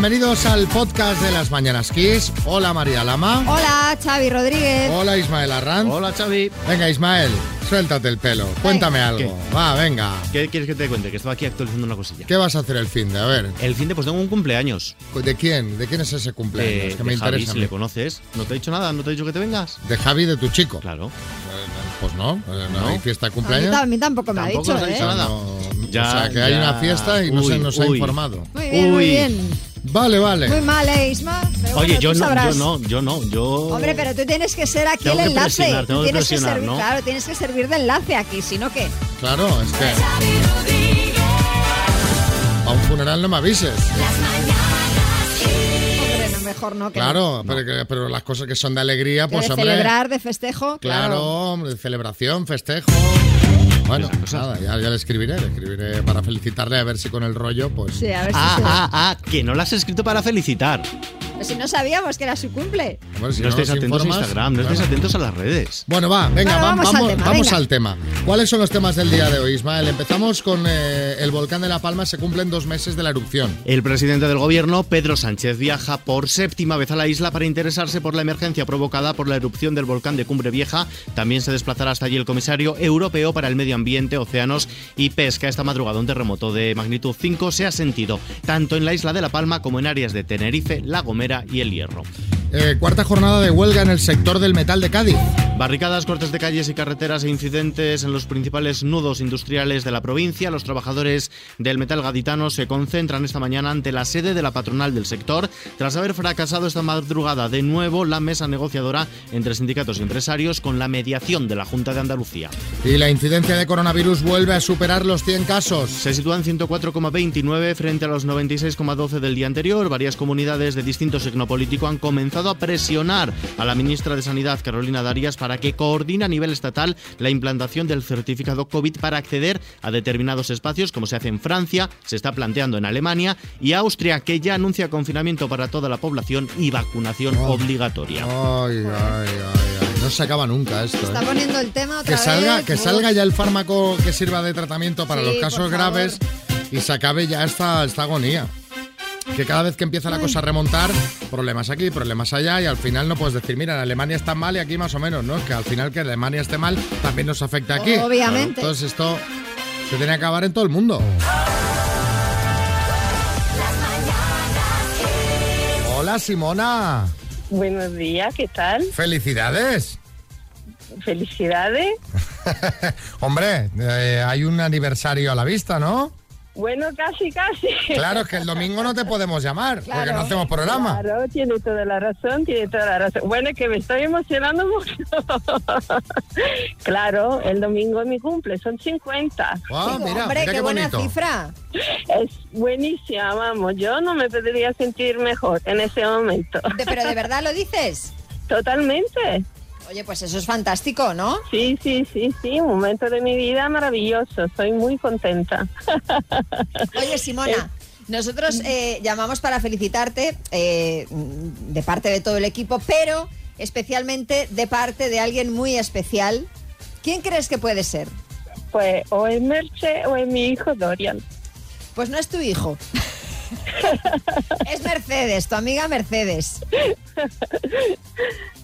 bienvenidos al podcast de las Mañanas Kiss. Hola María Lama. Hola, Xavi Rodríguez. Hola Ismael Arranz. Hola, Xavi. Venga Ismael, suéltate el pelo. Cuéntame algo. ¿Qué? Va, venga. ¿Qué quieres que te cuente? Que estaba aquí actualizando una cosilla. ¿Qué vas a hacer el fin de? A ver, El fin de pues tengo un cumpleaños. ¿de quién? ¿De quién es ese cumpleaños? Eh, que me Javi, interesa. si le conoces. ¿No te he dicho nada? ¿No te he dicho que te vengas? De Javi, de tu chico. Claro. Pues no, eh, no, ¿No? hay fiesta de A mí, cumpleaños. a mí tampoco me Tampoco ha dicho, nos ha ¿eh? dicho nada. No, Ya, o sea, que hay una fiesta y no se Uy, nos ha informado. Muy bien, muy Uy. bien. Vale, vale. Muy mal, ¿eh, Isma? Pero Oye, bueno, yo no, yo no, yo no, yo... Hombre, pero tú tienes que ser aquí Tengo el que enlace. presionar, tengo Tú que tienes presionar, servir, ¿no? claro, tienes que servir de enlace aquí, si no, ¿qué? Claro, es que. A un funeral no me avises. Hombre, no, mejor no. Que Claro, pero, pero las cosas que son de alegría, pues de hombre. celebrar, de festejo, Claro, claro. hombre, de celebración, festejo. Bueno, cosas. nada, ya, ya le escribiré, le escribiré para felicitarle a ver si con el rollo, pues. Sí, a ver si Ah, se- ah, ah, que no la has escrito para felicitar. Pues si no sabíamos que era su cumple. Si no, estáis nos atentos a Instagram, no claro. atentos a las redes. Bueno, va, venga, Bueno, va- vamos vamos, al tema, vamos venga. al tema. ¿Cuáles son los temas del día de hoy, Ismael? Empezamos con eh, el volcán de La Palma, se cumplen dos meses de la erupción. El presidente del gobierno, Pedro Sánchez, viaja por séptima vez a la isla para interesarse por la emergencia provocada por la erupción del volcán de Cumbre Vieja. También se desplazará hasta allí el comisario europeo para el medio ambiente, océanos y pesca. Esta madrugada un terremoto de magnitud 5 se ha sentido tanto en la isla de La Palma como en áreas de Tenerife, La Gomera y El Hierro. Eh, cuarta jornada de huelga en el sector del metal de Cádiz. Barricadas, cortes de calles y carreteras e incidentes en los principales nudos industriales de la provincia. Los trabajadores del metal gaditano se concentran esta mañana ante la sede de la patronal del sector tras haber fracasado esta madrugada de nuevo la mesa negociadora entre sindicatos y empresarios con la mediación de la Junta de Andalucía. Y la incidencia de coronavirus vuelve a superar los 100 casos. Se sitúan 104,29 frente a los 96,12 del día anterior. Varias comunidades de distinto signo político han comenzado a presionar a la ministra de Sanidad, Carolina Darias, para que coordine a nivel estatal la implantación del certificado COVID para acceder a determinados espacios, como se hace en Francia, se está planteando en Alemania y Austria, que ya anuncia confinamiento para toda la población y vacunación Oh. obligatoria. Ay, ay, ay, ay. No se acaba nunca esto. Está ¿eh? poniendo el tema otra Que vez. salga, que Uf. salga ya el fármaco que sirva de tratamiento para Sí, los casos graves y se acabe ya esta, esta agonía. Que cada vez que empieza la Ay. cosa a remontar, problemas aquí, problemas allá, y al final no puedes decir, mira, en Alemania está mal y aquí más o menos, ¿no? Es que al final que Alemania esté mal también nos afecta aquí. Obviamente. Entonces esto se tiene que acabar en todo el mundo. Hola Simona, Buenos días, ¿qué tal? felicidades. Felicidades. Hombre, eh, hay un aniversario a la vista, ¿no? Bueno, casi, casi. Claro, es que el domingo no te podemos llamar, porque no hacemos programa. Claro, tiene toda la razón, tiene toda la razón. Bueno, es que me estoy emocionando mucho. claro, el domingo es mi cumple, son 50. Guau, Digo, mira, hombre, mira qué, qué buena bonito. cifra. Es buenísima, vamos. Yo no me podría sentir mejor en ese momento. Pero de verdad lo dices. Totalmente. Oye, pues eso es fantástico, ¿no? Sí, sí, sí, sí. Un momento de mi vida maravilloso. Estoy muy contenta. Oye, Simona, nosotros eh, llamamos para felicitarte eh, de parte de todo el equipo, pero especialmente de parte de alguien muy especial. ¿Quién crees que puede ser? Pues o es Merche o es mi hijo Dorian. Pues no es tu hijo. es Mercedes, tu amiga Mercedes.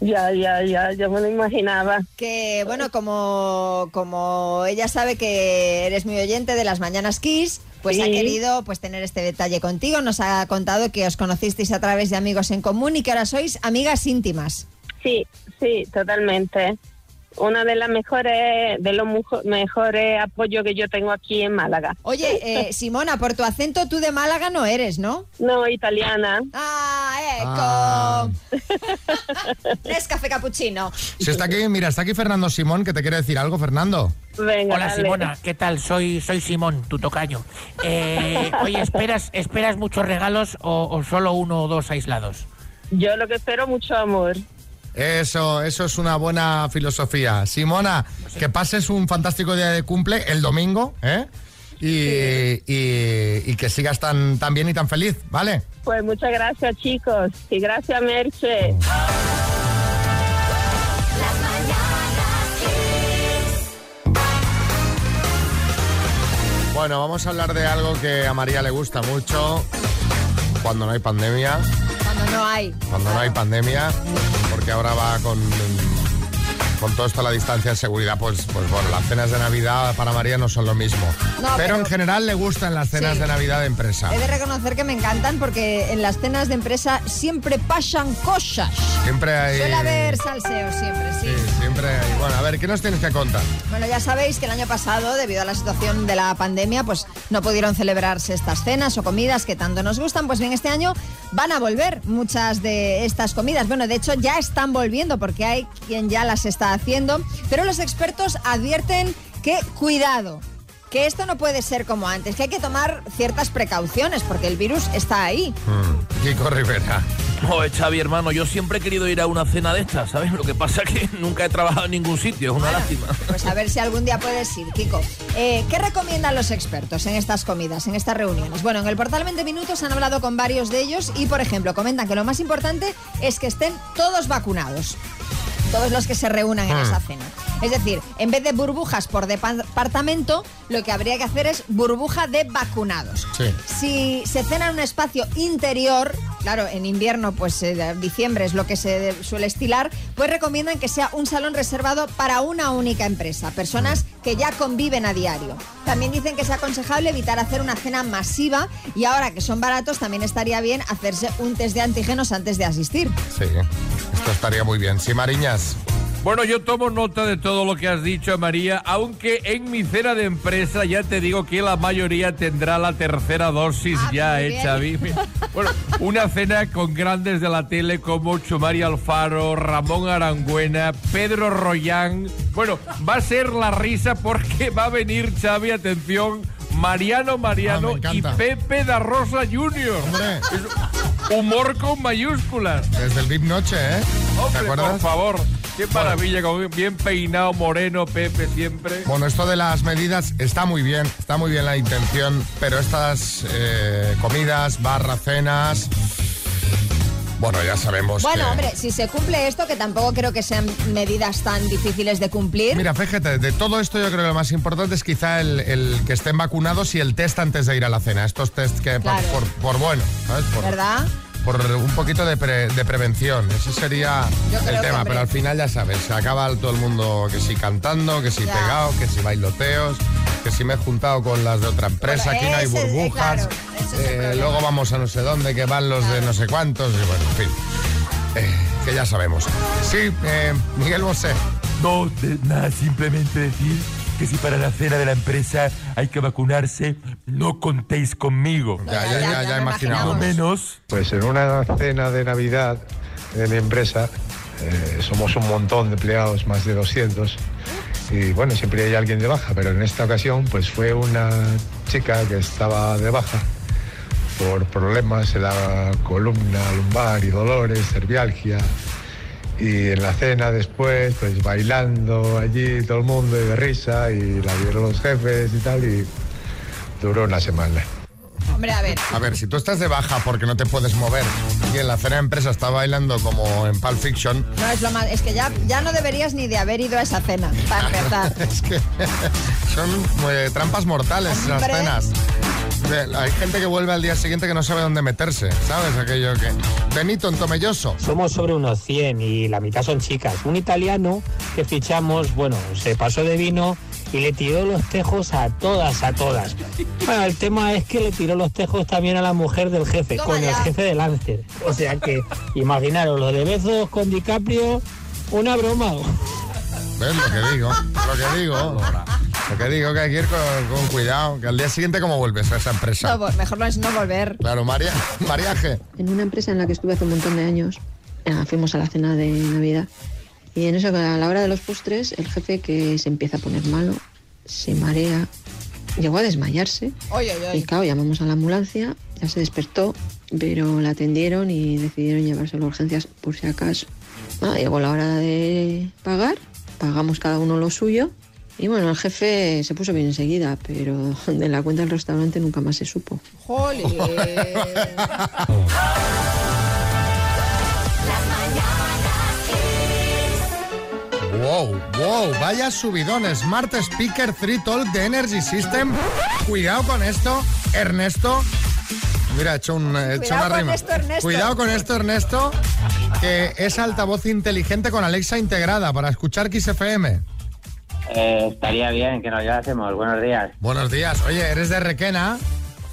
Ya, ya, ya, ya me lo imaginaba. Que bueno, como, como ella sabe que eres muy oyente de las Mañanas Kiss, pues Sí. ha querido pues tener este detalle contigo. Nos ha contado que os conocisteis a través de amigos en común y que ahora sois amigas íntimas. Sí, sí, totalmente. Una de las mejores, de los mujo- mejores apoyos que yo tengo aquí en Málaga. Oye, eh, Simona, por tu acento tú de Málaga no eres, ¿no? No, italiana. ¡Ah, eco! es café cappuccino. Si está aquí, mira, está aquí Fernando Simón, que te quiere decir algo, Fernando. Venga, Hola dale. Simona, ¿qué tal? Soy soy Simón, tu tocayo. Eh, oye, ¿esperas, ¿esperas muchos regalos o, o solo uno o dos aislados? Yo lo que espero mucho amor. Eso, eso es una buena filosofía. Simona, que pases un fantástico día de cumple el domingo, ¿eh? Y, y- y que sigas tan, tan bien y tan feliz, ¿vale? Pues muchas gracias, chicos. Y gracias, Merche. Bueno, vamos a hablar de algo que a María le gusta mucho. Cuando no hay pandemia. Cuando no hay. Cuando no hay pandemia, porque ahora va con con todo esto la distancia de seguridad, pues, pues bueno, las cenas de Navidad para María no son lo mismo. pero, en general le gustan las cenas de Navidad de empresa. He de reconocer que me encantan porque en las cenas de empresa siempre pasan cosas. Siempre hay... Suele haber salseo siempre, sí. Sí, siempre hay. Bueno, a ver, ¿qué nos tienes que contar? Bueno, ya sabéis que el año pasado, debido a la situación de la pandemia, pues no pudieron celebrarse estas cenas o comidas que tanto nos gustan. Pues bien, este año van a volver muchas de estas comidas. Bueno, de hecho ya están volviendo porque hay quien ya las está haciendo, pero los expertos advierten que cuidado, que esto no puede ser como antes, que hay que tomar ciertas precauciones porque el virus está ahí. Mm, Kiko Rivera. No, Xavi, hermano, yo siempre he querido ir a una cena de estas, ¿sabes? Lo que pasa es que nunca he trabajado en ningún sitio, es una lástima. Pues a ver si algún día puedes ir, Kiko. Eh, ¿Qué recomiendan los expertos en estas comidas, en estas reuniones? Bueno, en el portal 20 Minutos han hablado con varios de ellos y, por ejemplo, comentan que lo más importante es que estén todos vacunados todos los que se reúnan en esa cena. Es decir, en vez de burbujas por departamento, lo que habría que hacer es burbuja de vacunados. Si se cena en un espacio interior, claro, en invierno, pues eh, diciembre es lo que se suele estilar, pues recomiendan que sea un salón reservado para una única empresa, personas que ya conviven a diario. También dicen que es aconsejable evitar hacer una cena masiva y ahora que son baratos también estaría bien hacerse un test de antígenos antes de asistir. Sí, esto estaría muy bien. Sí, Mariñas. Bueno, yo tomo nota de todo lo que has dicho, María, aunque en mi cena de empresa ya te digo que la mayoría tendrá la tercera dosis Ah, ya hecha. Vi- Bueno, una cena con grandes de la tele como Chumari Alfaro, Ramón Arangüena, Pedro Royán. Bueno, va a ser la risa porque va a venir, Xavi, atención, Mariano Mariano Ah, y. Pepe da Rosa Jr. Hombre. Humor con mayúsculas. Desde el VIP Noche, ¿eh? ¿Te Hombre, acuerdas? por favor. Qué maravilla, con bien peinado, moreno, Pepe siempre. Bueno, esto de las medidas está muy bien, está muy bien la intención, pero estas eh, comidas, barra, cenas, bueno, ya sabemos Bueno, que... hombre, si se cumple esto, que tampoco creo que sean medidas tan difíciles de cumplir. Mira, fíjate, de todo esto yo creo que lo más importante es quizá el, el que estén vacunados y el test antes de ir a la cena. Estos test que Claro. por, por bueno, ¿sabes? Por, ¿Verdad? Por un poquito de, pre- de prevención. Ese sería el tema, pero al final ya sabes, se acaba todo el mundo que si cantando, que si Ya. pegado, que si bailoteos, que si me he juntado con las de otra empresa, Bueno, aquí no hay es- burbujas, claro, es eh, luego vamos a no sé dónde, que van los de no sé cuántos, y bueno, en fin, eh, que ya sabemos. Sí, eh, Miguel Bosé. No, de- nada, simplemente decir que si para la cena de la empresa hay que vacunarse, no contéis conmigo. Ya, ya, ya, ya, imaginamos. Lo menos Pues en una cena de Navidad de mi empresa eh, somos un montón de empleados, más de 200. Y bueno, siempre hay alguien de baja, pero en esta ocasión pues fue una chica que estaba de baja por problemas en la columna lumbar y dolores, cervialgia. Y en la cena después, pues bailando allí todo el mundo y de risa y la vieron los jefes y tal y duró una semana. Hombre, a ver. A ver, si tú estás de baja porque no te puedes mover y en la cena de empresa está bailando como en Pulp Fiction, No es lo más. Es que ya, ya no deberías ni de haber ido a esa cena, para empezar. es que son eh, trampas mortales esas Hombre. cenas. De- Hay gente que vuelve al día siguiente que no sabe dónde meterse, ¿sabes? Aquello que... Benito, en Tomelloso. Somos sobre unos 100 y la mitad son chicas. Un italiano que fichamos, bueno, se pasó de vino y le tiró los tejos a todas, a todas. Bueno, el tema es que le tiró los tejos también a la mujer del jefe, Toma con el jefe de Lancer. O sea que, imaginaros, lo de besos con DiCaprio, una broma. ¿Ves lo que digo? Lo que digo. Lo que digo que hay que ir con, con cuidado, que al día siguiente cómo vuelves a esa empresa. No, mejor no es no volver. Claro, María, mariaje. En una empresa en la que estuve hace un montón de años, eh, fuimos a la cena de Navidad. Y en eso, a la hora de los postres, el jefe que se empieza a poner malo, se marea, llegó a desmayarse. Oye, oye, Y oye. claro, llamamos a la ambulancia, ya se despertó, pero la atendieron y decidieron llevárselo a urgencias por si acaso. Ah, llegó la hora de pagar, pagamos cada uno lo suyo. Y bueno, el jefe se puso bien enseguida, pero de la cuenta del restaurante nunca más se supo. Jolín. Wow, wow, vaya subidón. Smart Speaker 3 Talk de Energy System. Cuidado con esto, Ernesto. Mira, he hecho, un, he hecho Cuidado una con rima. esto, Ernesto. Cuidado con esto, Ernesto, que es altavoz inteligente con Alexa integrada para escuchar Kiss FM. Eh, estaría bien que nos llevásemos. Buenos días. Buenos días. Oye, ¿eres de Requena?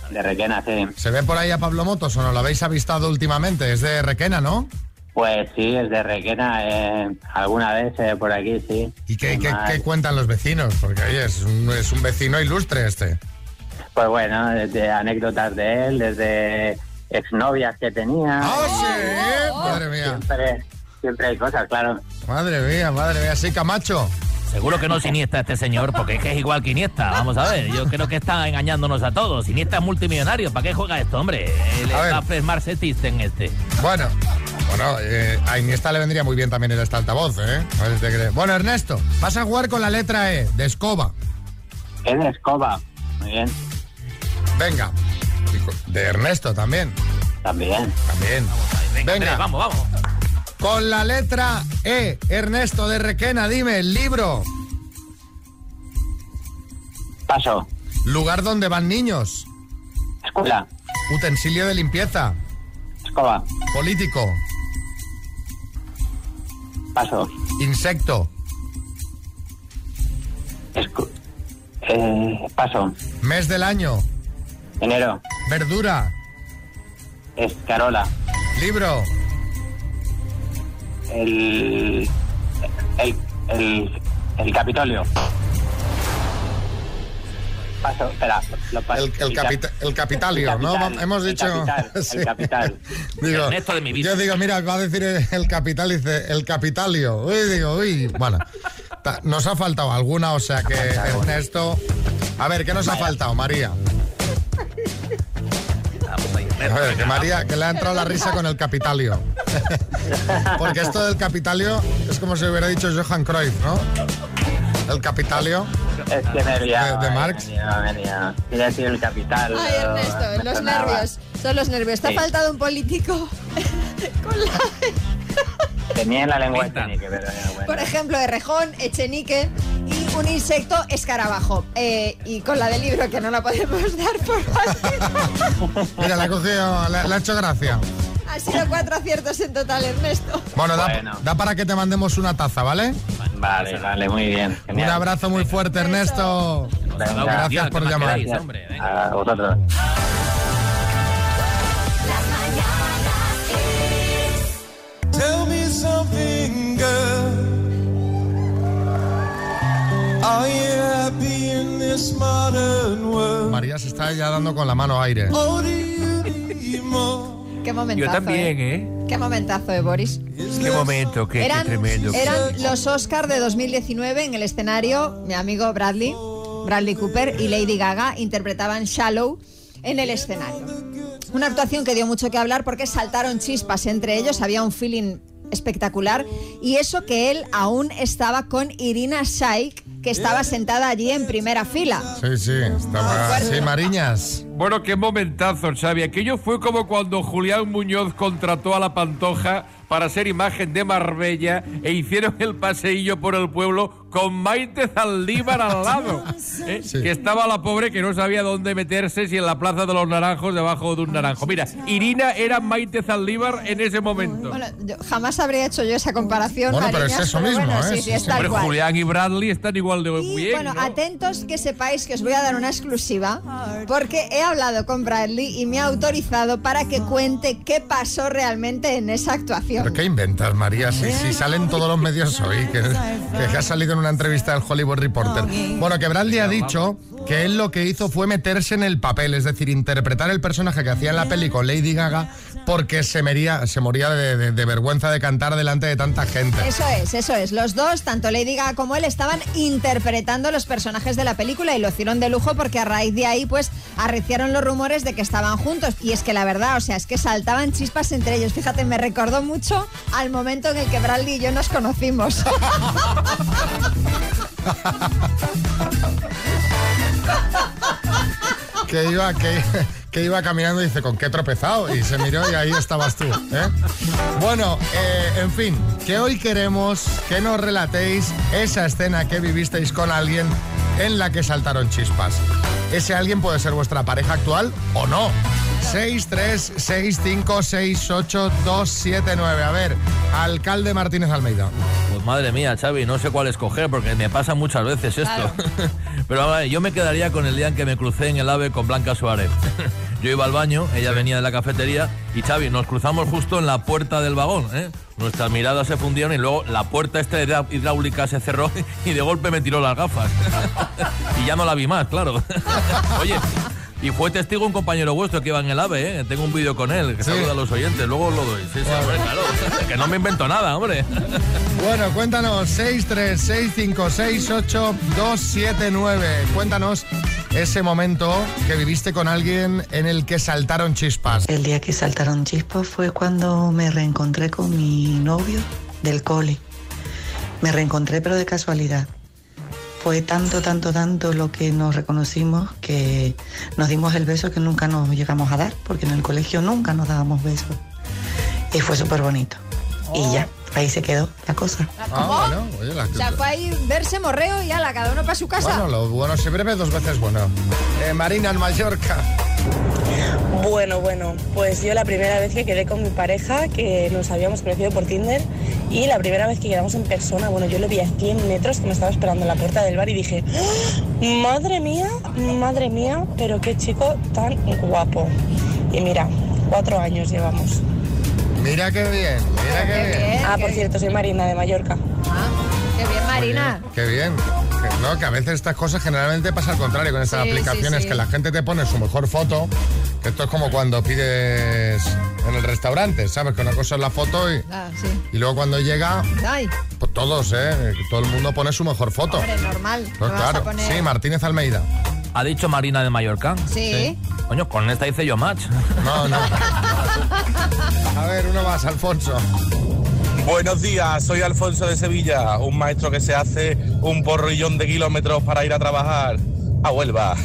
De Requena, sí. ¿Se ve por ahí a Pablo Motos o no lo habéis avistado últimamente? Es de Requena, ¿no? Pues sí, es de Requena. eh, alguna vez eh, por aquí, sí. ¿Y qué, qué- cuentan los vecinos? Porque, oye, es un, es un vecino ilustre este. Pues bueno, desde anécdotas de él, desde exnovias que tenía. ¡Ah, sí! Madre mía. Siempre, siempre hay cosas, claro. Madre mía, madre mía. Sí, Camacho. Seguro que no es Iniesta este señor, porque es que es igual que Iniesta. Vamos a ver, yo creo que está engañándonos a todos. Iniesta es multimillonario, ¿para qué juega esto, hombre? El. Cafres Marsetiste en este. Bueno, bueno, eh, a Iniesta le vendría muy bien también el este altavoz, ¿eh? A ver si te crees. Bueno, Ernesto, vas a jugar con la letra E, de escoba. Es de escoba. Muy bien. Venga. De Ernesto también. También. También. Venga, Venga. Andrés, vamos, vamos. Con la letra E, Ernesto de Requena, dime, el libro. Paso. Lugar donde van niños. Escuela. Utensilio de limpieza. Escoba. Político. Paso. Insecto. Escu- eh, paso. Mes del año. Enero. Verdura. Escarola. Libro. El. El. El. El Capitolio. Paso. Espera. Lo paso. El, el, capita- el capitalio, El ¿no? capital, Hemos el dicho. capital, el capital. Digo, Ernesto de mi vida. Yo digo, mira, va a decir el capital, dice el capitalio. Uy, digo, uy. Bueno, nos ha faltado alguna, o sea que Ernesto. A ver, ¿qué nos ha faltado, María? Ver, que María, que le ha entrado la risa con el capitalio. Porque esto del capitalio es como si hubiera dicho Johan Cruyff, ¿no? El capitalio. Es que me he liado, De- de eh, Marx. Me he liado, me he liado. Quería decir el capital. Ay, Ernesto, los sonaba. nervios. Son los nervios. Te ha Sí. faltado un político. Con la- Tenía en la lengua técnica, pero bueno. por ejemplo, Errejón, Echenique un insecto escarabajo. Eh, y con la del libro, que no la podemos dar por fácil. Mira, le ha cogido, le, le ha hecho gracia. Han sido cuatro aciertos en total, Ernesto. Bueno, da, Bueno. da para que te mandemos una taza, ¿vale? Vale, vale, muy bien. Un abrazo muy fuerte, Ernesto. Venga, Gracias por ¿qué más llamar. queréis, hombre? Venga. A vosotros. Tell me something, girl. María se está ya dando con la mano aire. More? Qué momentazo. Yo también, ¿eh? ¿eh? Qué momentazo, ¿eh, Boris? Qué momento, qué, qué Eran, tremendo. eran los Oscars de 2019 en el escenario. Mi amigo Bradley, Bradley Cooper y Lady Gaga interpretaban Shallow en el escenario. Una actuación que dio mucho que hablar porque saltaron chispas entre ellos, había un feeling espectacular y eso que él aún estaba con Irina Shayk, que estaba sentada allí en primera fila. Sí, sí, estaba. Sí, Mariñas. Bueno, qué momentazo, Xavi. Aquello fue como cuando Julián Muñoz contrató a la Pantoja para ser imagen de Marbella e hicieron el paseillo por el pueblo con Maite Zaldívar al lado. ¿eh? Sí. Que estaba la pobre que no sabía dónde meterse, si en la Plaza de los Naranjos, debajo de un naranjo. Mira, Irina era Maite Zaldívar en ese momento. Bueno, yo jamás habría hecho yo esa comparación. Bueno, pero es eso pero mismo, bueno, ¿eh? sí, sí, es cual. Julián y Bradley están igual de Y bien, bueno, ¿no? atentos que sepáis que os voy a dar una exclusiva porque he hablado con Bradley y me ha autorizado para que cuente qué pasó realmente en esa actuación. ¿Pero qué inventas, María? Si, si salen todos los medios hoy, que, que ha salido en una entrevista del Hollywood Reporter. Bueno, que Bradley ha dicho que él lo que hizo fue meterse en el papel, es decir, interpretar el personaje que hacía en la peli con Lady Gaga porque se, mería, se moría de, de- de vergüenza de cantar delante de tanta gente. Eso es, eso es. Los dos, tanto Lady Gaga como él, estaban interpretando los personajes de la película y lo hicieron de lujo porque a raíz de ahí, pues, arreciaron los rumores de que estaban juntos. Y es que la verdad, o sea, es que saltaban chispas entre ellos. Fíjate, me recordó mucho al momento en el que Bradley y yo nos conocimos. que iba, que, que iba caminando y dice, ¿con qué tropezado? Y se miró y ahí estabas tú. ¿eh? Bueno, eh, en fin, que hoy queremos que nos relatéis esa escena que vivisteis con alguien en la que saltaron chispas. Ese alguien puede ser vuestra pareja actual o no. 636568279. A ver, alcalde Martínez Almeida. Pues madre mía, Xavi, no sé cuál escoger porque me pasa muchas veces esto. Pero a ver, yo me quedaría con el día en que me crucé en el AVE con Blanca Suárez. Yo iba al baño, ella venía de la cafetería y Xavi, nos cruzamos justo en la puerta del vagón. ¿eh? Nuestras miradas se fundieron y luego la puerta esta hidráulica se cerró y de golpe me tiró las gafas. y ya no la vi más, claro. Oye, y fue testigo un compañero vuestro que iba en el AVE, ¿eh? Tengo un vídeo con él, que saluda a los oyentes, luego os lo doy. Sí, sí, hombre, claro. que no me invento nada, hombre. Bueno, cuéntanos, 636568279. Cuéntanos ese momento que viviste con alguien en el que saltaron chispas. El día que saltaron chispas fue cuando me reencontré con mi novio del cole. Me reencontré pero de casualidad. Fue tanto, tanto, tanto lo que nos reconocimos que nos dimos el beso que nunca nos llegamos a dar, porque en el colegio nunca nos dábamos besos. Y fue súper bonito. Y ya, ahí se quedó la cosa. Ah, bueno, oye, la O sea, fue ahí verse morreo y ala, cada uno para su casa. Bueno, lo bueno siempre ve dos veces bueno. Eh, Marina, en Mallorca. Bueno, bueno, pues yo la primera vez que quedé con mi pareja, que nos habíamos conocido por Tinder, y la primera vez que quedamos en persona, bueno, yo lo vi a 100 metros que me estaba esperando en la puerta del bar y dije, ¡Ah! madre mía, madre mía, pero qué chico tan guapo. Y mira, cuatro años llevamos. Mira qué bien, mira qué bien. Ah, por cierto, soy Marina de Mallorca. Qué bien, Marina. Qué bien. Que, No, que a veces estas cosas generalmente pasa al contrario con estas Sí, aplicaciones, sí. que la gente te pone su mejor foto. Que esto es como cuando pides en el restaurante, ¿sabes? Que una cosa es la foto y, Ah, sí. y luego cuando llega, Ay, pues todos, ¿eh? Todo el mundo pone su mejor foto. hombre, normal. Pues ¿Me vas a claro, poner- sí, Martínez Almeida. ¿Ha dicho Marina de Mallorca? Sí. Coño, con esta hice yo match. No, no. A ver, uno más, Alfonso. Buenos días, soy Alfonso de Sevilla, un maestro que se hace un porrillón de kilómetros para ir a trabajar a Huelva.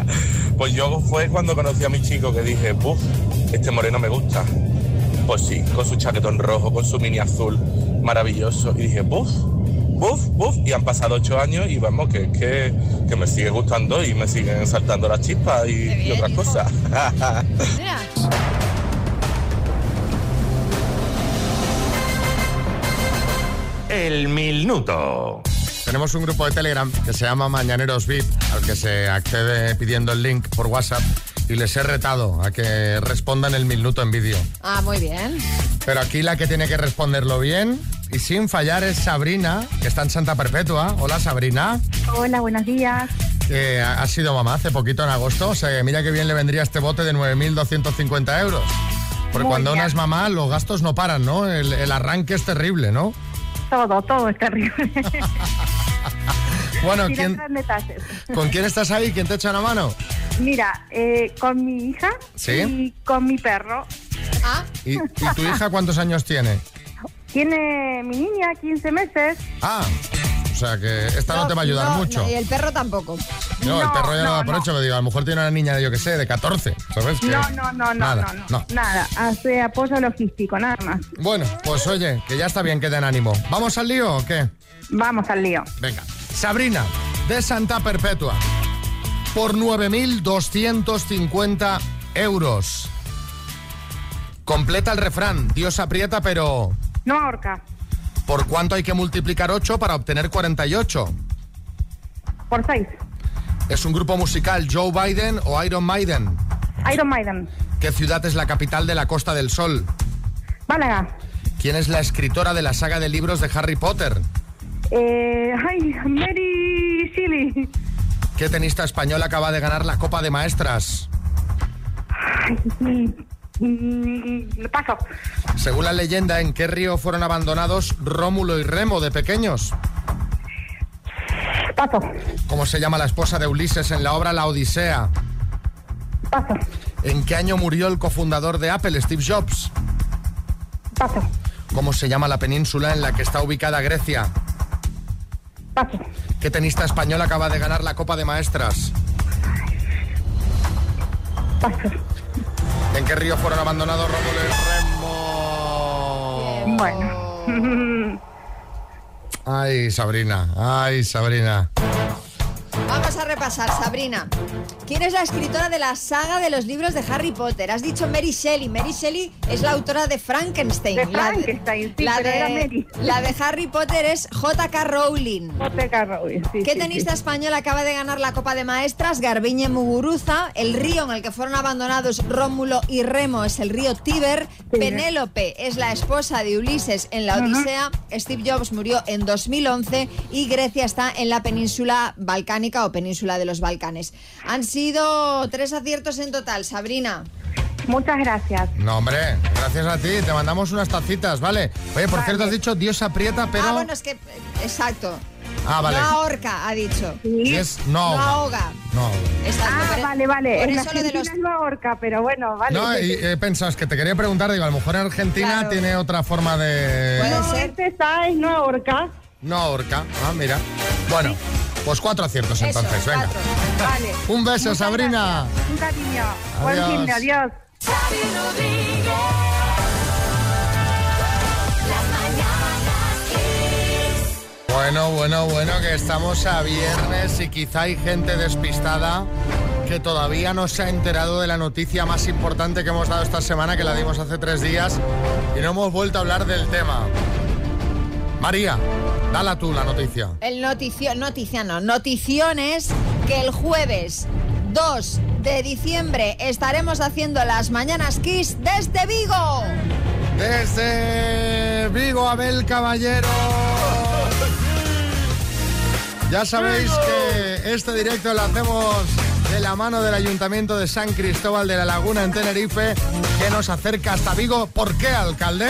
pues yo fue cuando conocí a mi chico que dije, puf, este moreno me gusta. Pues sí, con su chaquetón rojo, con su mini azul, maravilloso. Y dije, buf, buf, buf. Y han pasado ocho años y vamos, que, que, que me sigue gustando y me siguen saltando las chispas y, y otras cosas. Mira. El minuto. Tenemos un grupo de Telegram que se llama Mañaneros VIP, al que se accede pidiendo el link por WhatsApp y les he retado a que respondan el minuto en vídeo. Ah, muy bien. Pero aquí la que tiene que responderlo bien y sin fallar es Sabrina, que está en Santa Perpetua. Hola Sabrina. Hola, buenos días. que ha sido mamá hace poquito en agosto. O sea, mira que bien le vendría este bote de 9.250 euros. Porque Muy cuando una bien. es mamá, los gastos no paran, ¿no? El, el arranque es terrible, ¿no? Todo, todo es terrible. Bueno, ¿quién-. ¿con quién estás ahí? ¿Quién te echa una mano? Mira, eh, con mi hija ¿Sí? y con mi perro. Ah, ¿Y, y tu hija cuántos años tiene? Tiene mi niña 15 meses. Ah, o sea que esta no, te va a ayudar no, mucho. no, y el perro tampoco. No, el perro ya no, no, da por hecho, me digo, a lo mejor tiene una niña de, yo que sé, de 14, ¿sabes? No, no, no, no, nada, no, no, Nada, hace apoyo logístico, nada más. Bueno, pues oye, que ya está bien que den ánimo. ¿Vamos al lío o qué? Vamos al lío. Venga. Sabrina, de Santa Perpetua, por 9.250 euros. Completa el refrán, Dios aprieta, pero No ahorca, ¿por cuánto hay que multiplicar 8 para obtener 48? por 6. ¿Es un grupo musical Joe Biden o Iron Maiden? Iron Maiden. ¿Qué ciudad es la capital de la Costa del Sol? Málaga. ¿Quién es la escritora de la saga de libros de Harry Potter? Eh, ay, Mary Shelley. ¿Qué tenista española acaba de ganar la Copa de Maestras? Ay, mm, paso. Según la leyenda, ¿en qué río fueron abandonados Rómulo y Remo de pequeños? Paso. ¿Cómo se llama la esposa de Ulises en la obra La Odisea? Paso. ¿En qué año murió el cofundador de Apple, Steve Jobs? Paso. ¿Cómo se llama la península en la que está ubicada Grecia? Paso. ¿Qué tenista español acaba de ganar la Copa de Maestras? Paso. ¿En qué río fueron abandonados Rómulo y Remo? Bueno. Ay, Sabrina, ay, Sabrina. A repasar, Sabrina. ¿Quién es la escritora de la saga de los libros de Harry Potter? Has dicho Mary Shelley. Mary Shelley es la autora de Frankenstein. De La Frankenstein, sí, la de, era Mary. la de Harry Potter es J.K. Rowling. J.K. Rowling, sí, ¿Qué sí, tenista sí. español acaba de ganar la Copa de Maestras? Garbiñe Muguruza. El río en el que fueron abandonados Rómulo y Remo es el río Tíber. Penélope es la esposa de Ulises en la Odisea. Steve Jobs murió en 2011 y Grecia está en la península balcánica o península de los Balcanes. Han sido tres aciertos en total, Sabrina. Muchas gracias. No, hombre, gracias a ti. Te mandamos unas tacitas, ¿vale? Oye, por cierto, has dicho Dios aprieta, pero... Ah, bueno, es que... Exacto. Ah, vale. No ahorca, ha dicho. Y es no No ahoga. No ahoga. Exacto, Ah, vale, vale. Por En eso lo de los... Argentina no ahorca, pero bueno, vale. No, y he pensado, es que te quería preguntar, digo, a lo mejor en Argentina Claro. tiene otra forma de... no, este ¿sabes? No ahorca. No ahorca. Ah, mira. Bueno, pues cuatro aciertos Eso, entonces, venga. Vale. Un beso, Sabrina. Un cariño. Buen fin de adiós. Bueno, bueno, bueno, que estamos a viernes y quizá hay gente despistada que todavía no se ha enterado de la noticia más importante que hemos dado esta semana, que la dimos hace tres días, y no hemos vuelto a hablar del tema. María, dala tú la noticia. El noticio, noticia no, noticiones que el jueves 2 de diciembre estaremos haciendo las mañanas Kiss desde Vigo. Desde Vigo, Abel Caballero. Ya sabéis que este directo lo hacemos de la mano del Ayuntamiento de San Cristóbal de la Laguna en Tenerife, que nos acerca hasta Vigo. ¿Por qué, alcalde?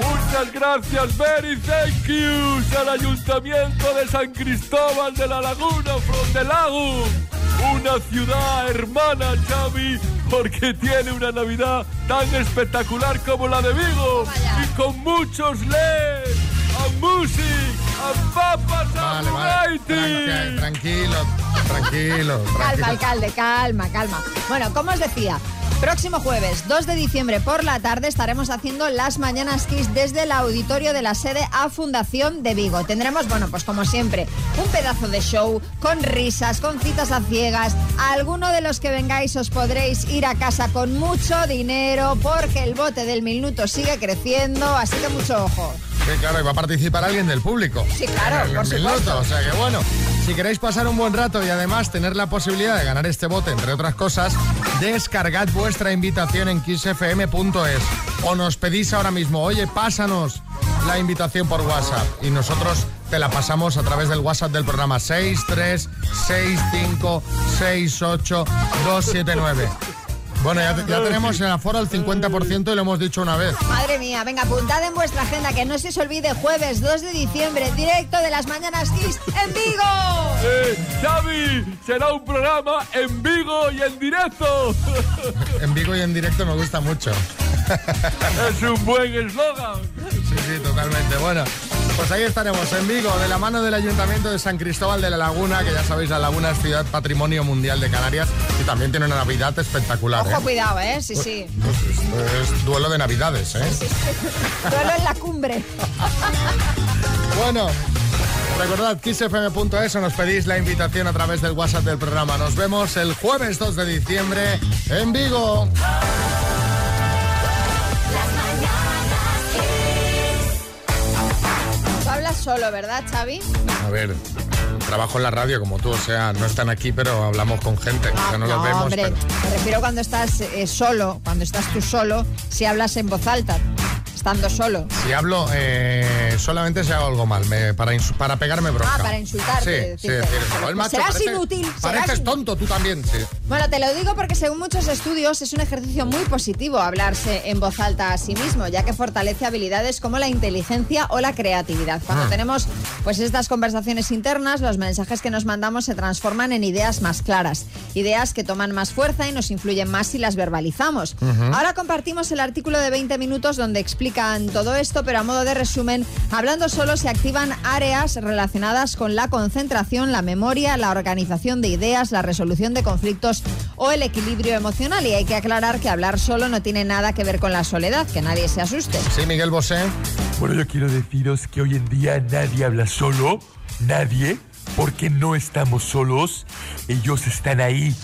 Muchas gracias, very thank yous al Ayuntamiento de San Cristóbal de la Laguna, from the Lago. Una ciudad hermana, Xavi, porque tiene una Navidad tan espectacular como la de Vigo. Y con muchos LEDs, a music, a papas, a Vale, vale. Tranqui- Tranquilo, tranquilo, Calma, tranquilo. alcalde, calma, calma. Bueno, como os decía, próximo jueves 2 de diciembre por la tarde estaremos haciendo las mañanas Kiss desde el auditorio de la sede A Fundación de Vigo. Tendremos, bueno, pues como siempre, un pedazo de show con risas, con citas a ciegas. A alguno de los que vengáis os podréis ir a casa con mucho dinero porque el bote del minuto sigue creciendo, así que mucho ojo. Sí, claro, y va a participar alguien del público. Sí, claro, En el por minuto, supuesto. O sea que bueno, si queréis pasar un buen rato y además tener la posibilidad de ganar este bote, entre otras cosas, descargad vuestra invitación en kissfm.es o nos pedís ahora mismo, oye, pásanos la invitación por WhatsApp y nosotros te la pasamos a través del WhatsApp del programa 636568279. Bueno, ya, ya tenemos el aforo al 50% y lo hemos dicho una vez. Madre mía, venga, apuntad en vuestra agenda que no se os olvide jueves 2 de diciembre, directo de las mañanas Kiss en Vigo. Eh, Xavi, será un programa en Vigo y en directo. En vivo y en directo me gusta mucho. es un buen eslogan. Sí, sí, totalmente. Bueno, pues ahí estaremos en Vigo, de la mano del Ayuntamiento de San Cristóbal de la Laguna, que ya sabéis, la Laguna es ciudad patrimonio mundial de Canarias y también tiene una Navidad espectacular. Ojo, ¿eh? cuidado, ¿eh? Sí, sí. Esto es duelo de Navidades, ¿eh? Solo en la cumbre. Bueno, recordad kissfm.es o nos pedís la invitación a través del WhatsApp del programa. Nos vemos el jueves 2 de diciembre en Vigo. Solo, ¿verdad, Xavi? A ver, trabajo en la radio como tú, o sea, no están aquí, pero hablamos con gente, o sea, no, los vemos. hombre, pero- me refiero cuando estás eh, solo, cuando estás tú solo, si hablas en voz alta, estando solo. Si hablo, eh, solamente si hago algo mal, me- para, para pegarme bronca. Ah, para insultarte, Sí, sí, decirte. decir, "Joder, macho, Serás parece- inútil, Pareces tonto, tú también, sí. Bueno, te lo digo porque según muchos estudios es un ejercicio muy positivo hablarse en voz alta a sí mismo, ya que fortalece habilidades como la inteligencia o la creatividad. Cuando Ah. tenemos pues estas conversaciones internas, los mensajes que nos mandamos se transforman en ideas más claras, ideas que toman más fuerza y nos influyen más si las verbalizamos. Ujú. Ahora compartimos el artículo de 20 minutos donde explican todo esto, pero a modo de resumen, hablando solo se activan áreas relacionadas con la concentración, la memoria, la organización de ideas, la resolución de conflictos o el equilibrio emocional. Y hay que aclarar que hablar solo no tiene nada que ver con la soledad, que nadie se asuste. Sí, Miguel Bosé. Bueno, yo quiero deciros que hoy en día nadie habla solo, nadie. porque no estamos solos. Ellos están ahí,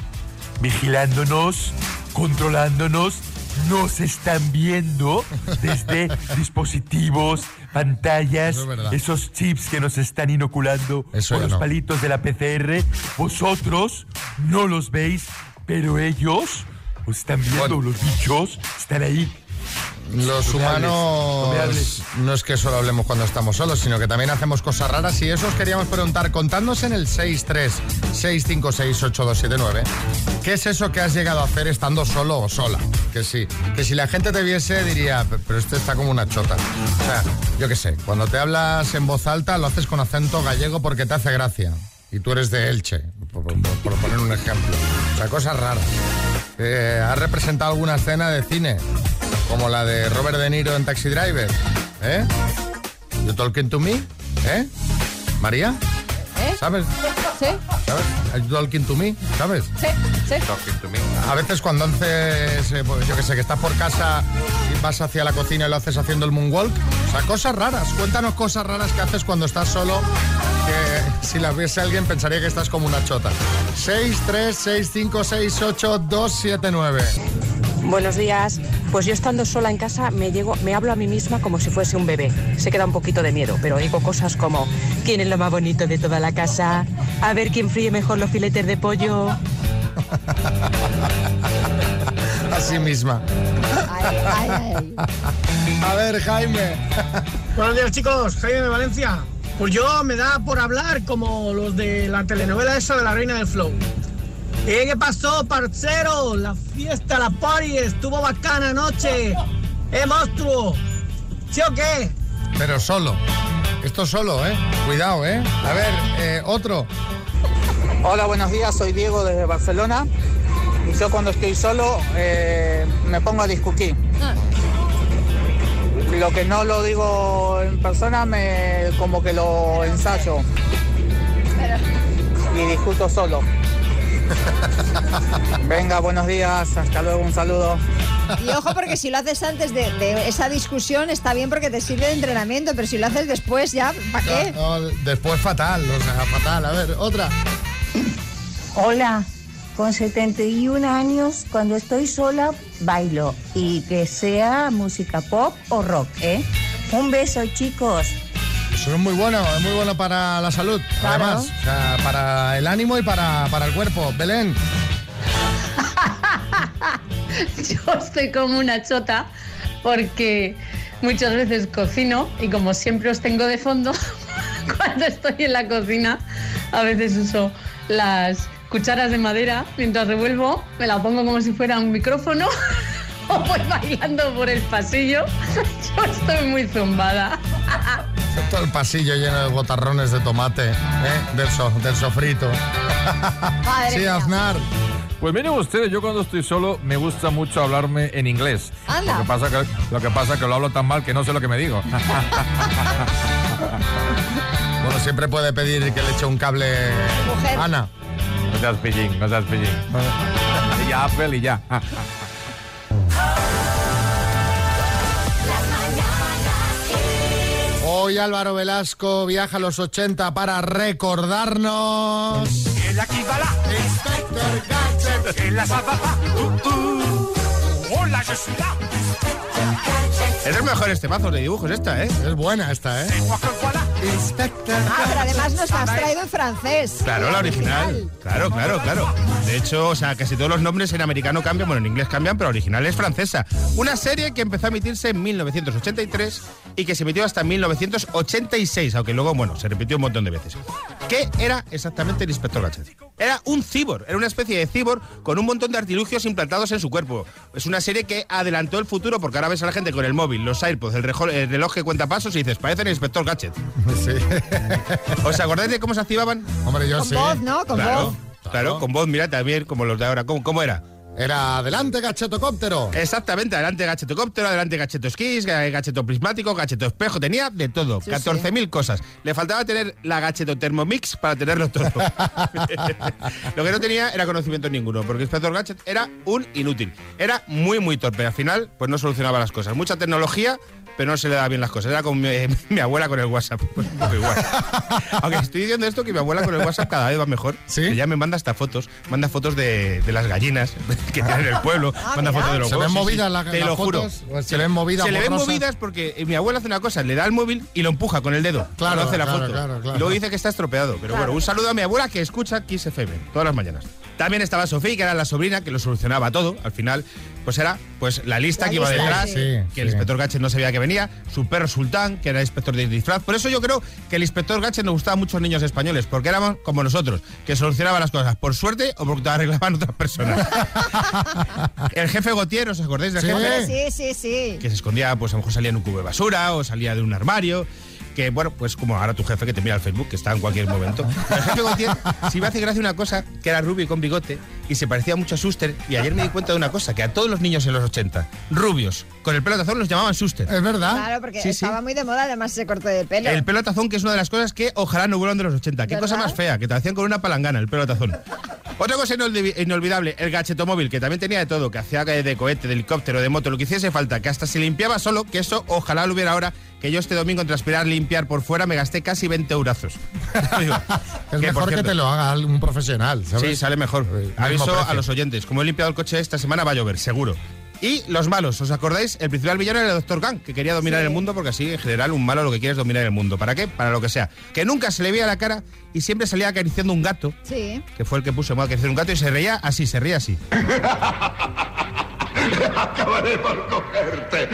vigilándonos, controlándonos. Nos están viendo desde dispositivos, pantallas, es esos chips que nos están inoculando Eso por los no. palitos de la PCR. Vosotros no los veis, pero ellos os están viendo, los bichos están ahí. Los humanos no es que solo hablemos cuando estamos solos, sino que también hacemos cosas raras. Y eso os queríamos preguntar, contadnos en el 636568279, ¿qué es eso que has llegado a hacer estando solo o sola? Que sí, que si la gente te viese diría, "Pe- pero este está como una chota. O sea, yo qué sé, cuando te hablas en voz alta lo haces con acento gallego porque te hace gracia. Y tú eres de Elche, por, por- por poner un ejemplo. O sea, cosas raras. Eh, ¿Has representado alguna escena de cine? Como la de Robert De Niro en Taxi Driver. ¿Eh? You talking to me? ¿Eh? ¿María? ¿Eh? ¿Sabes? Sí, ¿Sabes? You talking to me? ¿Sabes? sí, sí. A veces cuando haces, eh, pues, yo que sé, que estás por casa y vas hacia la cocina y lo haces haciendo el moonwalk. O sea, cosas raras. Cuéntanos cosas raras que haces cuando estás solo, que si las viese alguien pensaría que estás como una chota. 6, 3, 6, 5, 6, 8, 2, 7, 9. Buenos días. Pues yo estando sola en casa me llego, me hablo a mí misma como si fuese un bebé. Se queda un poquito de miedo, pero digo cosas como ¿Quién es lo más bonito de toda la casa? A ver quién fríe mejor los filetes de pollo. Así misma. A ver, Jaime. Buenos días, chicos. Jaime de Valencia. Pues yo me da por hablar como los de la telenovela esa de la Reina del Flow. ¿Eh, ¿Qué pasó, parcero? La fiesta, la party, estuvo bacana anoche. ¡Eh, monstruo! ¿Sí o qué? Pero solo. Esto solo, ¿eh? Cuidado, ¿eh? A ver, eh, otro. Hola, buenos días, soy Diego desde Barcelona. Y yo cuando estoy solo eh, me pongo a discutir. Lo que no lo digo en persona, me como que lo ensayo. Y discuto solo. Venga, buenos días, hasta luego, un saludo. Y ojo porque si lo haces antes de, de esa discusión está bien porque te sirve de entrenamiento, pero si lo haces después ya, ¿para qué? No, después fatal, o sea, fatal. A ver, otra. Hola, con 71 años, cuando estoy sola, bailo. Y que sea música pop o rock, ¿eh? Un beso, chicos. Eso es muy bueno, es muy bueno para la salud, Claro. además. O sea, para el ánimo y para, para el cuerpo. Belén. Yo estoy como una chota porque muchas veces cocino y como siempre os tengo de fondo, cuando estoy en la cocina, a veces uso las cucharas de madera mientras revuelvo, me la pongo como si fuera un micrófono o voy bailando por el pasillo. Yo estoy muy zumbada. Todo el pasillo lleno de botarrones de tomate, ¿eh? del, so- del sofrito. Madre sí, mía. Aznar. Pues miren ustedes, yo cuando estoy solo me gusta mucho hablarme en inglés. Anda. Lo que pasa que lo que pasa que lo hablo tan mal que no sé lo que me digo. Bueno, siempre puede pedir que le eche un cable Mujer. Ana. No seas pillín, no seas pillín. Y ya, Apple y ya. Hoy Álvaro Velasco viaja a los 80 para recordarnos. El aquí va la Inspector Gadget. El la zapapa. Uh, uh. Hola, je suis là. Es de los mejores temazos de dibujos esta, ¿eh? Es buena esta, ¿eh? Ah, pero además nos la has traído en francés. Claro, la original. Claro, claro, claro. De hecho, o sea, casi todos los nombres en americano cambian, bueno, en inglés cambian, pero la original es francesa. Una serie que empezó a emitirse en 1983 y que se emitió hasta 1986, aunque luego, bueno, se repitió un montón de veces. ¿Qué era exactamente el Inspector Gadget? Era un cibor, era una especie de cibor con un montón de artilugios implantados en su cuerpo. Es una serie que adelantó el futuro porque ahora ves a la gente con el móvil, los AirPods, el, rejo- el reloj que cuenta pasos y dices, parece el Inspector Gadget. Sí. ¿Os acordáis de cómo se activaban? Hombre, yo Con sí. voz, ¿no? Con claro, voz. Claro, con voz, mira, también como los de ahora. ¿Cómo, cómo era? Era adelante, gachetocóptero. Exactamente, adelante gachetocóptero, adelante gacheto esquís, ga- gacheto prismático, gacheto espejo, tenía de todo, Sí, 14.000 cosas. Le faltaba tener la gacheto thermomix para tenerlo todo. Lo que no tenía era conocimiento ninguno, porque Inspector Gadget era un inútil. Era muy, muy torpe. Al final, pues no solucionaba las cosas. Mucha tecnología, pero no se le da bien las cosas. Era con mi, mi abuela con el WhatsApp. Pues un poco igual. Aunque estoy diciendo esto que mi abuela con el WhatsApp cada vez va mejor. Que ya me manda hasta fotos. Manda fotos de, de las gallinas que tiene en el pueblo. manda fotos de los ¿Se ven sí, sí. movidas las- Te las lo juro. fotos? ¿O se ven movidas Se le ven movidas porque eh, mi abuela hace una cosa, le da el móvil y lo empuja con el dedo. Claro, hace la claro, foto. claro, claro. Y luego dice que está estropeado. Pero Claro. bueno, un saludo a mi abuela que escucha Kiss FM todas las mañanas. También estaba Sofía, que era la sobrina, que lo solucionaba todo. Al final, pues era pues la lista La que iba lista, detrás, sí. que Sí, el sí. inspector Gachet no sabía que venía, su perro Sultán, que era inspector de disfraz. Por eso yo creo que el inspector Gachet nos gustaba a muchos niños españoles, porque éramos como nosotros, que solucionaban las cosas por suerte o porque te arreglaban otras personas. el jefe Gautier, ¿os acordáis del jefe? Sí, sí, sí. que se escondía, pues a lo mejor salía en un cubo de basura o salía de un armario. Que bueno, pues como ahora tu jefe que te mira al Facebook, que está en cualquier momento. El jefe Gautier sí me hace gracia una cosa, que era rubio y con bigote, y se parecía mucho a Suster. Y ayer me di cuenta de una cosa, que a todos los niños en los 80, rubios, con el pelo tazón los llamaban Suster. Es verdad. Claro, porque Sí, sí. estaba muy de moda además ese corte de pelo. El pelo tazón, que es una de las cosas que ojalá no vuelvan de los 80. Qué cosa más fea, que te hacían con una palangana el pelo tazón. Otra cosa inolvi- inolvidable, el gachetomóvil, que también tenía de todo, que hacía de cohete, de helicóptero, de moto, lo que hiciese falta, que hasta se limpiaba solo, que eso ojalá lo hubiera ahora, que yo este domingo en transpirar, limpiar por fuera, me gasté casi 20 eurazos. Es que, mejor que te lo haga un profesional, ¿sabes? Sí, sale mejor. Aviso precio. a los oyentes, como he limpiado el coche esta semana va a llover, seguro. Y los malos, ¿os acordáis? El principal villano era el Dr. Gang, que quería dominar el mundo porque así, en general, un malo lo que quiere es dominar el mundo. ¿Para qué? Para lo que sea. Que nunca se le veía la cara y siempre salía acariciando un gato, Sí. que fue el que puso en moda acariciar un gato y se reía así, se reía así. Acabaré por cogerte,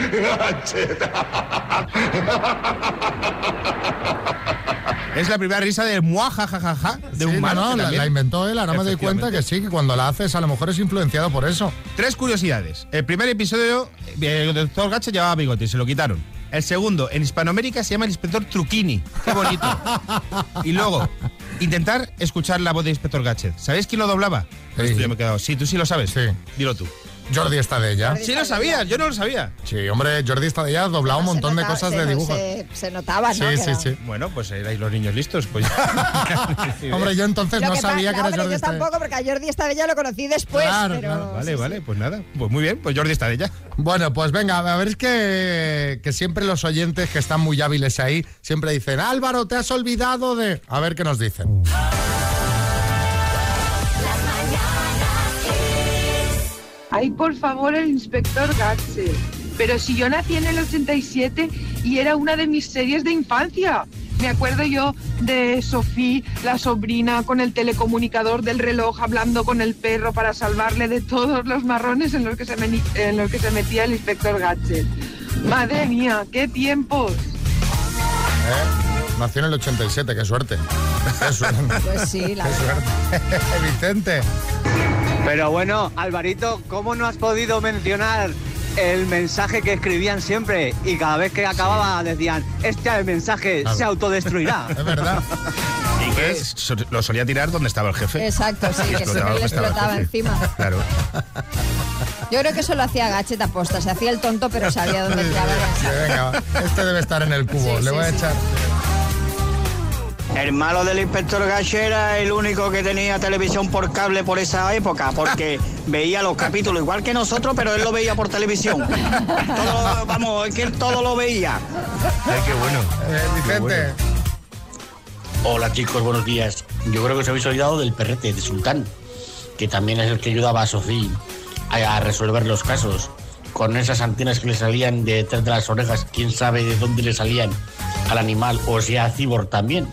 Es la primera risa de muajajajaja de Sí, un no, malo. no, la, la inventó él, ahora me doy cuenta que sí, que cuando la haces a lo mejor es influenciado por eso. Tres curiosidades. El primer episodio, eh, el doctor Gacha llevaba bigote y se lo quitaron. El segundo, en Hispanoamérica se llama el inspector Truquini. Qué bonito. y luego, intentar escuchar la voz de inspector Gachet. ¿Sabéis quién lo doblaba? Esto yo me he quedado. Sí, tú sí lo sabes. Sí. Dilo tú. Jordi está de ella. Sí lo sabías, yo no lo sabía. Sí, hombre, Jordi está de ella, ha doblado un montón de cosas se de dibujos. Se, se notaba, ¿no? Sí, Que sí, era- sí. Bueno, pues erais los niños listos. Pues Hombre, yo entonces Lo no que sabía que no, era hombre, Jordi yo está de tampoco, porque a Jordi esta vez ya lo conocí después. Claro, pero claro. Vale, vale, pues nada. Pues muy bien, pues Jordi está de ella. Bueno, pues venga, a ver, es que, que siempre los oyentes que están muy hábiles ahí, siempre dicen, Álvaro, te has olvidado de... A ver qué nos dicen. Ay, por favor, el inspector Gatze. Pero si yo nací en el 87 y era una de mis series de infancia. Me acuerdo yo de Sofía, la sobrina, con el telecomunicador del reloj hablando con el perro para salvarle de todos los marrones en los que se, meni- en los que se metía el inspector Gadget. Madre mía, qué tiempos. ¿Eh? Nació en el 87, qué suerte. Qué suerte. Pues sí, la Qué suerte. Vicente. Pero bueno, Alvarito, ¿cómo no has podido mencionar el mensaje que escribían siempre? Y cada vez que acababa decían, este mensaje Claro. se autodestruirá. Es verdad. Y que so- lo solía tirar donde estaba el jefe. Exacto, sí, que siempre le explotaba encima. Claro. Yo creo que eso lo hacía Gachet aposta. Se hacía el tonto, pero sabía dónde tiraba mensaje. Venga, este debe estar en el cubo. Sí, Le sí, voy a sí. echar... El malo del inspector Gache era el único que tenía televisión por cable por esa época, porque veía los capítulos igual que nosotros, pero él lo veía por televisión. Todo, vamos, es que él todo lo veía. Ay, qué bueno. Eh, Vicente. Hola chicos, buenos días. Yo creo que os habéis olvidado del perrete de Sultán, que también es el que ayudaba a Sofía a, a resolver los casos. Con esas antenas que le salían de detrás de las orejas, quién sabe de dónde le salían al animal, o sea, a Cibor también.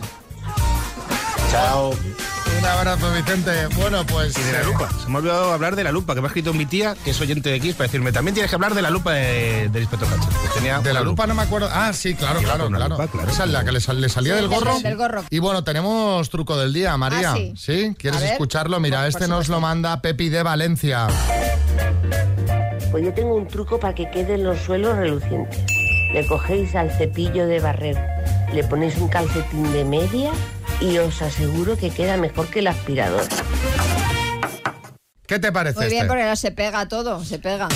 Chao. Un abrazo, Vicente. Bueno, pues... Y de la lupa. Se me ha olvidado hablar de la lupa, que me ha escrito mi tía, que es oyente de Kiss, para decirme, también tienes que hablar de la lupa de- del inspector Gadget. Pues tenía De la lupa no me acuerdo. Ah, sí, claro, claro, claro. lupa, claro. Esa es la que le, sal- le salía Sí, del gorro. del gorro. Y bueno, tenemos truco del día, María. Ah, sí. ¿Sí? ¿Quieres escucharlo? Mira, este nos lo manda Pepi de Valencia. Pues yo tengo un truco para que queden los suelos relucientes. Le cogéis al cepillo de barrer, le ponéis un calcetín de media y os aseguro que queda mejor que el aspirador. ¿Qué te parece Muy bien, este? porque no se pega todo, se pega.